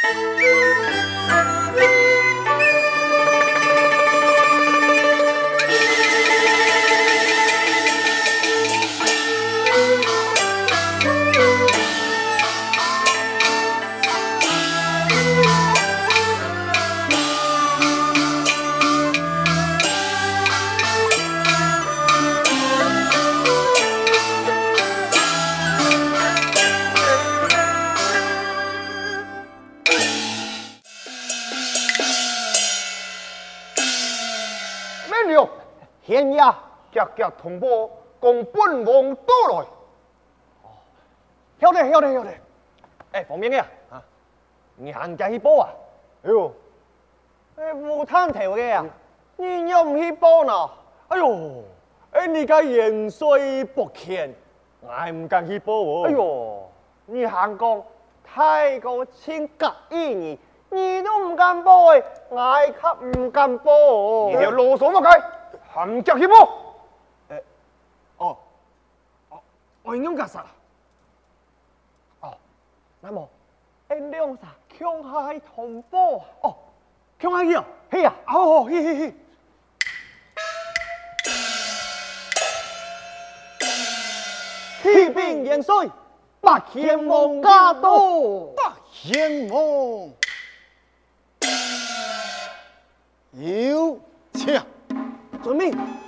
天 急急通报，共本王到来。哦，晓得晓得晓得。哎，方便呀！啊，你行家去报啊？哎呦，哎，无探头的呀，你又唔去报呢？哎呦，哎，你个元帅不欠，我唔敢去报哦。哎呦，你行讲太过亲格意你，你都唔敢报哎，我可唔敢报。你条啰嗦乜鬼？含脚去报？诶、欸，哦，哦，我应该啥？哦，那么，诶，两啥？强海同胞？哦，强海去啊？去啊！哦，去去去。启禀元帅，八千王驾到！八千王，有请。遵命。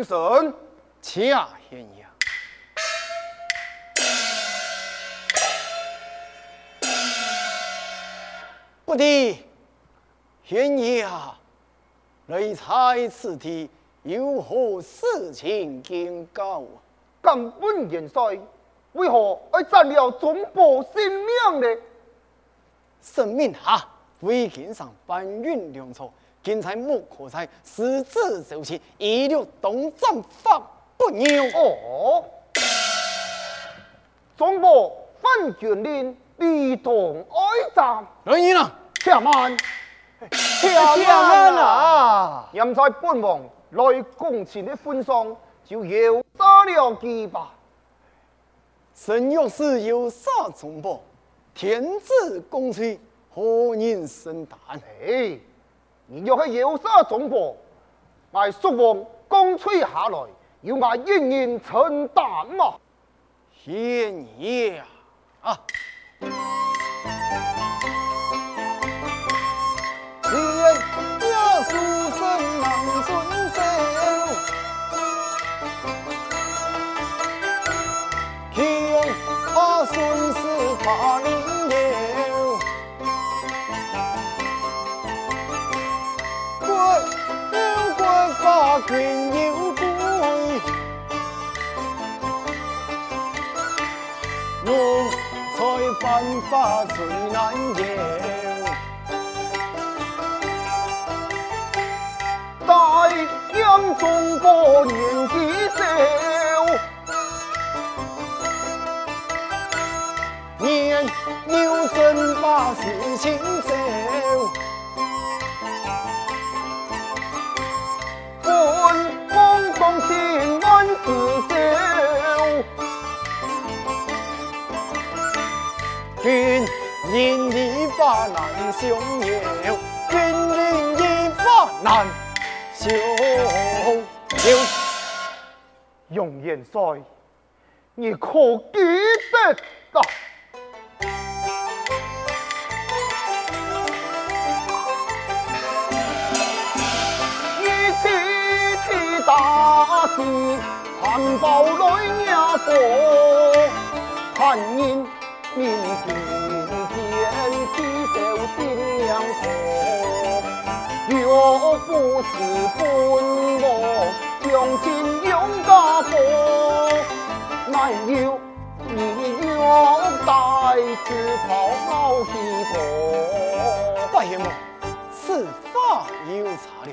啊，平身，恰贤爷。不敌，贤爷啊，雷猜此地有何事情警告啊？敢问元帅，为何要斩了总部性命呢？生命哈，为天上搬运粮草，今才莫可在，私自走起，一律当斩罚不牛。哦，总部分军令，一同爱战。来人啊！且慢，且慢啊！现在本王来攻前的份上，就要杀了几吧。神若是有啥重报，天子公粹，何人胜担？哎，你若是有杀总部，我叔王公吹下来，要我一人承担嘛？谢你啊！啊！君临一发难休忧，君临一发难休忧。容元帅，你可记得啊？大事含苞来压过，看人面前天地就心娘火。若不是本我将心勇家破，难有你若带刺袍好戏过。白云梦，此法有差了。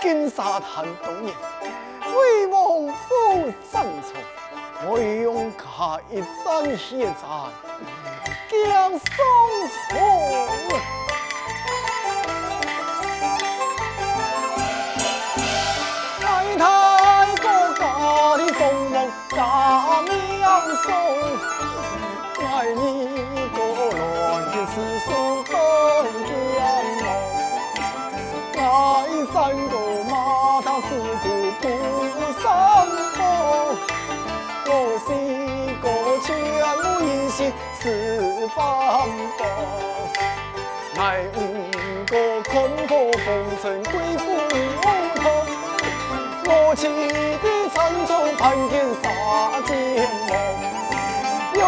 金沙滩东面，威望富山重，我用他一盏血盏，将松松。爱太高家的凤凰大面松，爱你才五个看破红尘归夫头，我骑的长虫盘点杀剑梦，用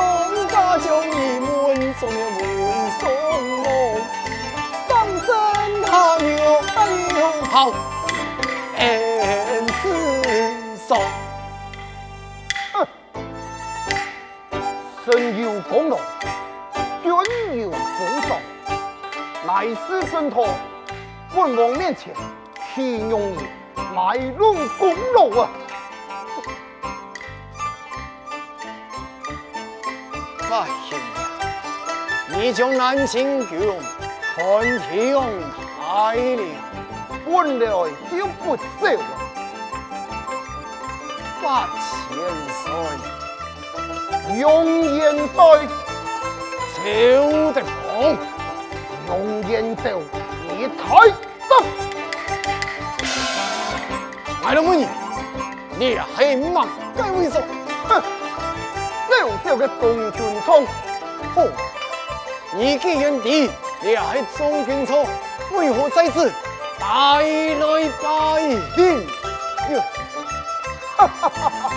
家将一门中了文松梦，当真他有爱有好，恩师送。身有功劳，乃是挣脱本王面前，岂容你卖弄功劳啊！哎呀，你将南清宫看天太了，本来就不少了，八千岁。永远在朝的房，永远就你太得。来了，美女，你还满该为首。哼，小小的中军仓，哦，你既然敌，你还中军仓，为何在此带来拜见？哈哈哈哈！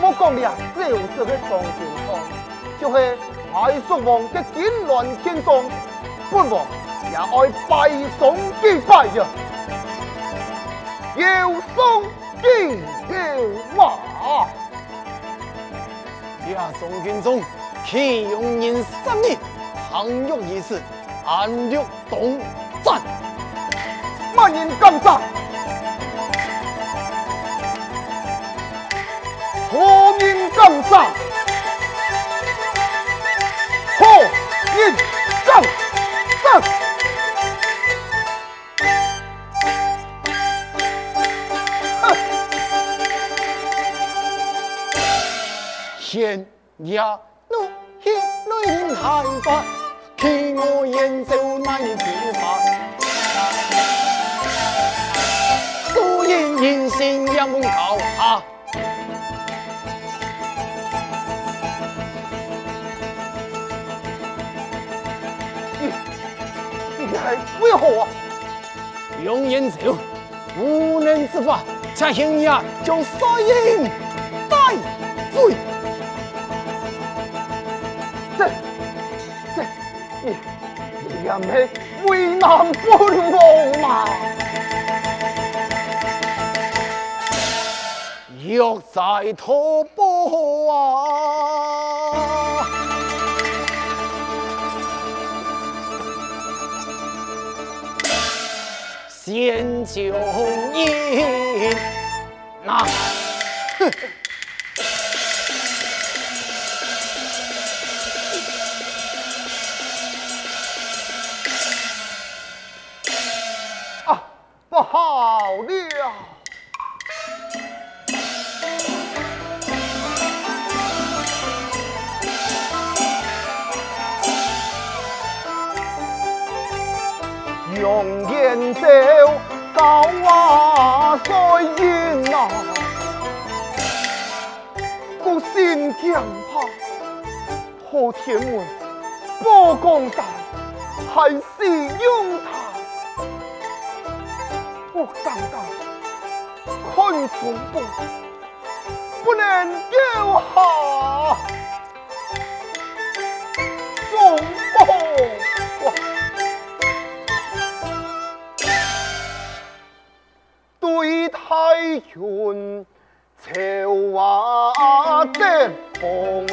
我讲你啊，小小的中军仓，就是太叔王的金銮天上，本王也爱拜送几拜呀，要送几条马。呀，中军中，启用人三年，倘若一时，暗录东战，万人敢战。何人敢杀？人敢杀？哼！天涯路，一泪海发，替我演奏那一支法。素颜迎新两门高哈。为何啊？用燕朝无能之法，恰幸你啊，将沙英带回。这这，你你也没为难本王嘛？若在托钵啊！先就赢，那，啊，不好了！用我心惊怕，破天门，破江山，还是用他？我刚刚看中不，不能丢下，中不。对太君朝瓦的风，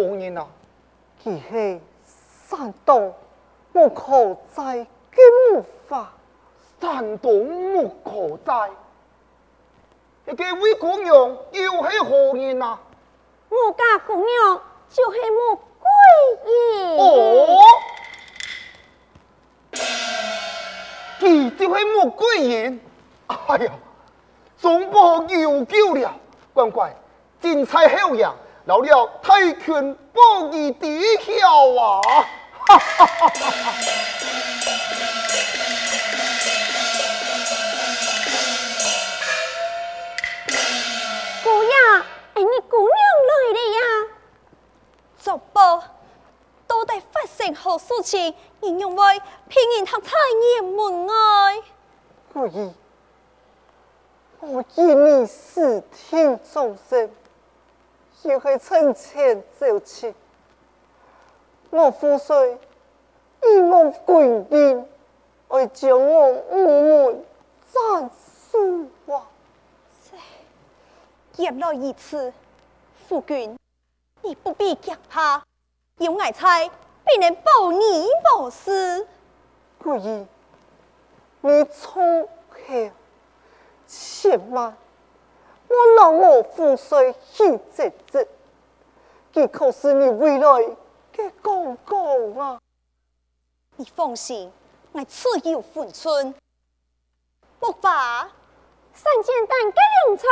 你是何人啊？他是山东木口寨的木法。山东木口寨，这个位姑娘又是何人啊？我家姑娘就是穆桂英。哦，你就是穆桂英。哎呀，总部有救了，乖乖，精彩好样。老了太拳不义地晓啊！哈哈哈哈哈！姑爷，哎，你姑娘来了呀？到底发生何事情？你认为平人他在雁门外？姑爷，我见你视听众生。又系趁钱走去，我父帅以我贵人，来将我午门斩首啊！原来一次，夫君，你不必惊怕，有爱才必能保你无事。贵意，你从后千万。我老我父帅去这这，这可是你未来的公公啊！你放心，我自有分寸。木法，三件蛋给粮草，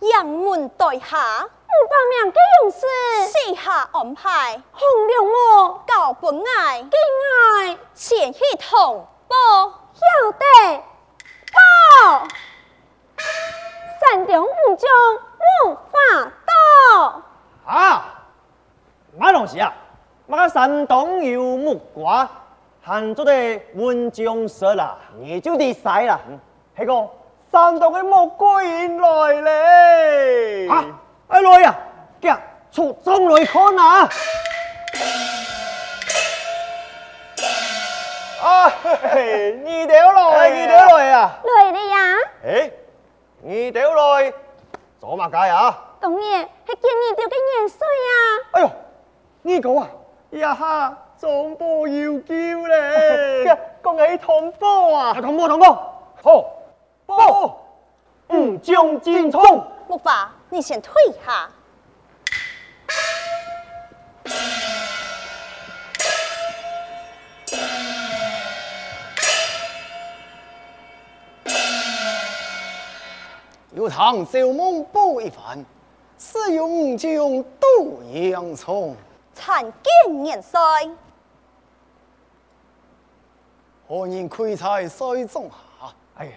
杨门待下，五百名给勇士，四下安排，红娘我。告本爱，敬爱。前去同报，晓得报。山东武将木法道啊，马龙西啊，马山东有木瓜，喊做的文将说啦，你就得塞啦。那个山东的穆桂英来嘞，啊，哎来呀，叫出中来看啊！啊，嘿嘿，你得来，你得来啊！来了呀！哎。你掉来做嘛解啊？当然还见你掉个年岁啊！哎呦，你讲啊，呀哈，总部要叫咧，恭喜同波啊！同波同波，好，报，嗯将进冲。木法，你先退下。有唐小梦不一番，是用就用杜阳聪参见元帅。何人开在水中下？哎呀，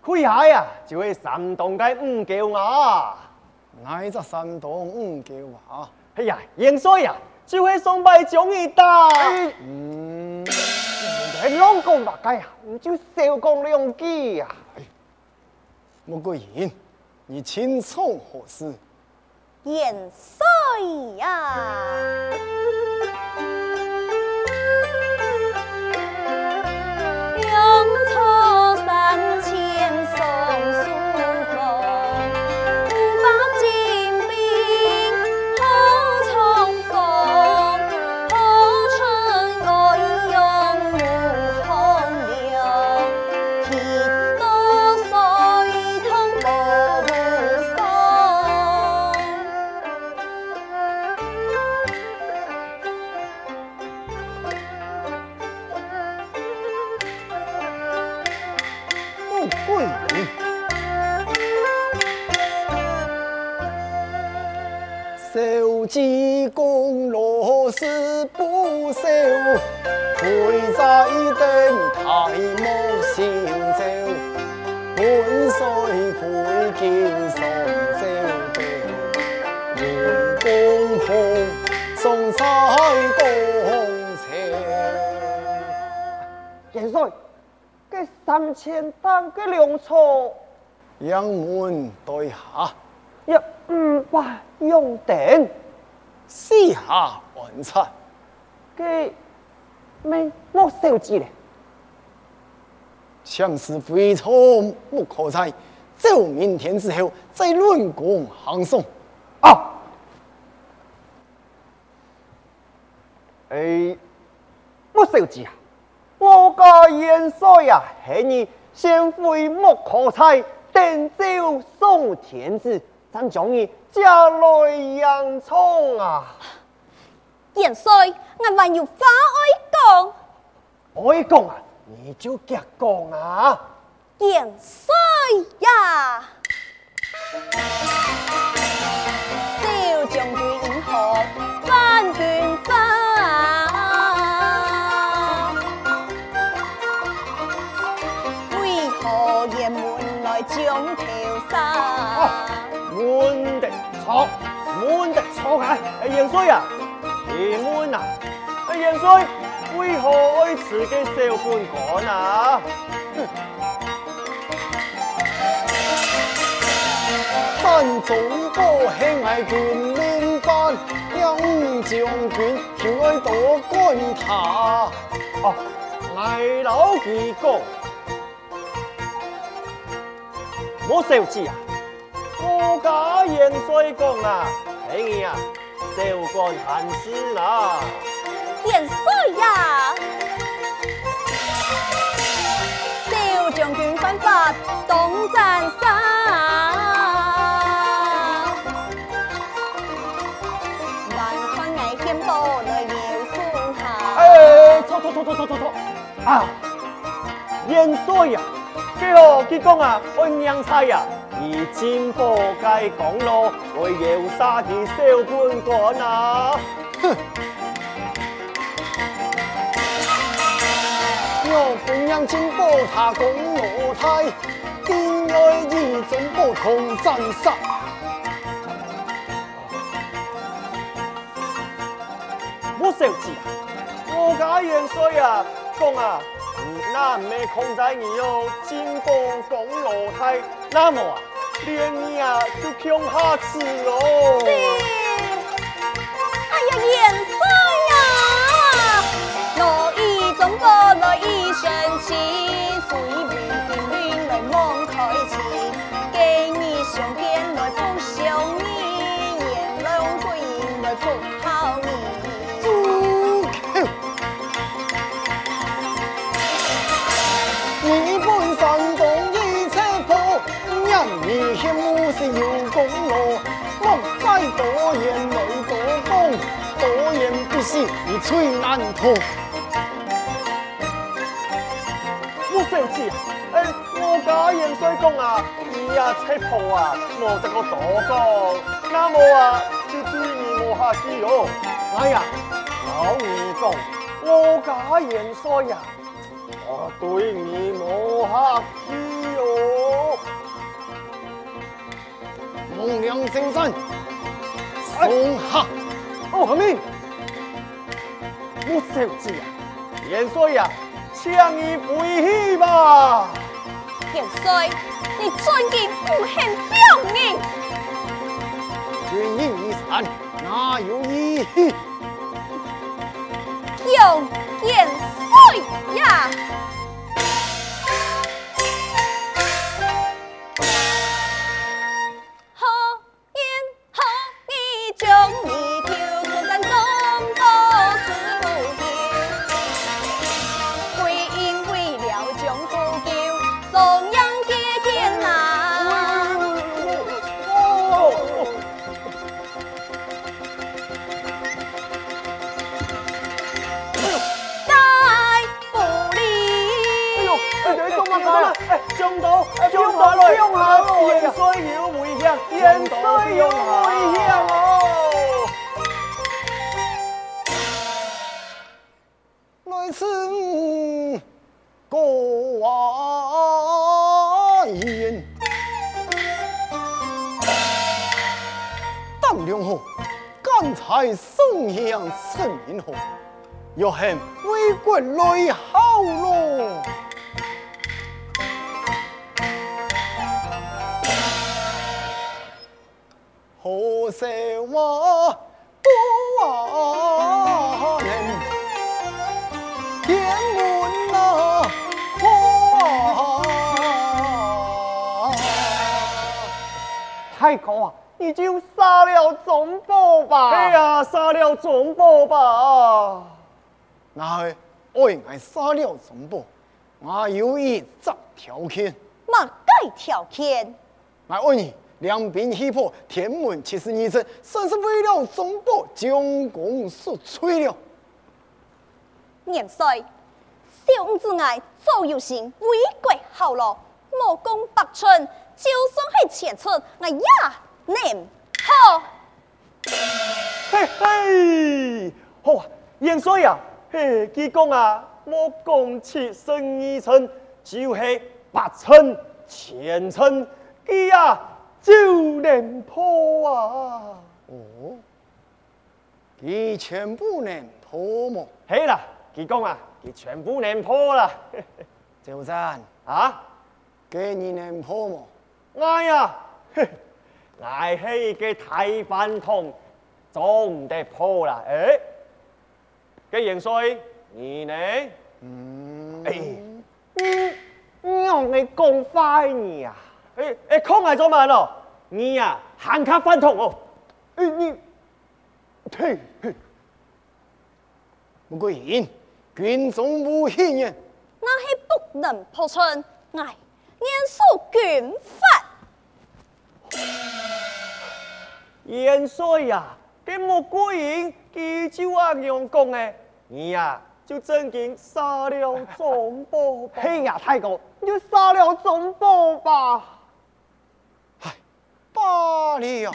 开下呀，就会山东嘅五叫啊！挨着山东五叫啊！哎呀，元帅呀，就会崇拜忠义大。嗯，系啷个话解呀？唔就少讲两句呀？穆桂英，你清楚何事？元帅呀！受这三千担嘅粮草，杨门对下，一五百用定，四下完成。给没莫少子咧，前事非错不可猜，走明天之后再论功行赏。啊！诶，莫少子啊，我家元帅呀，系你先回莫可猜，登州送天子，咱将你家来洋葱啊！元帅，我还有话爱讲。爱讲啊，你就夹讲啊！元帅呀，小将军如何好，满的错啊！哎，元帅啊，你满啊！哎，元帅，为何爱吃嘅小官干啊？咱中国兴爱军民办，杨将军就爱多管他。哦，挨老几讲，莫少子啊！我家元帅讲啊，系你啊，少管闲事啦。元帅呀，小将军犯法当斩杀，万看危险多来要送下。哎，错错错错错错错啊！元帅呀，佢何佢讲啊，我娘猜呀，金宝盖公路为要杀的小官官啊！哼！我本让金宝他公路台，定来以中不同斩杀。莫少子啊，我家元帅啊，讲啊，那没空在你哟，金宝公路台，那么啊，连你啊就穷下吃哦。哎呀，元帅呀，我一中国来一生气，随便天命来望开情，给你上最难逃。莫少子，哎，我家元帅讲啊，你呀车破啊，我这个大哥，那么啊就对你无下去哦。哎呀，老二讲，我家元帅呀。我对你无客气哦。孟良先生，送客。哦，何命？我小子啊，元帅啊，请你回去吧。元帅，你尊敬不很表明？军营一散，哪有义气？有元帅呀！要恨为国来好咯，何时我不能天门那破？太高啊！你就杀了总部吧！哎呀，杀了总部吧！那系我爱杀了总部，我有一则条件。乜该条件？我问你，两兵气魄，天门七十二阵，算是为了总部将功赎罪了。年岁，小五子爱做有心，为国效劳，莫讲百春，就算系千春，我也念好。嘿嘿，好啊，元帅啊！嘿，佢讲啊，我讲七十二阵，就是百阵、千阵，佢啊就能破啊！哦，佢全部能破么？嘿啦，佢讲啊，佢全部能破啦。周赞啊，佢你能破么？哎呀，我系一个大饭桶，做唔得破啦，诶、欸。嘅元帅，你呢？嗯，哎，嗯，让你讲快你啊！哎哎，空来做乜咯？你呀，喊卡饭桶哦！哎你，嘿嘿，不过然，军中无戏言，那系不能破春，哎，严肃军法。元帅呀，这么过瘾，记住啊，用讲诶。你呀、啊，就真经杀了总部吧！嘿呀，太公，你就杀了总部吧！唉，罢了。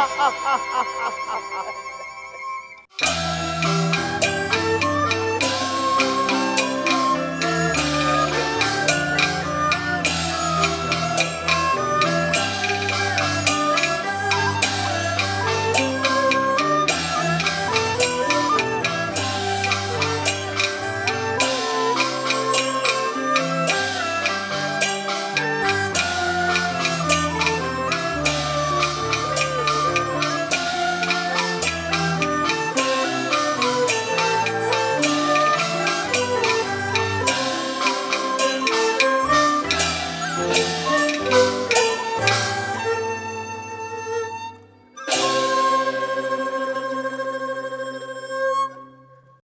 ハハハハハ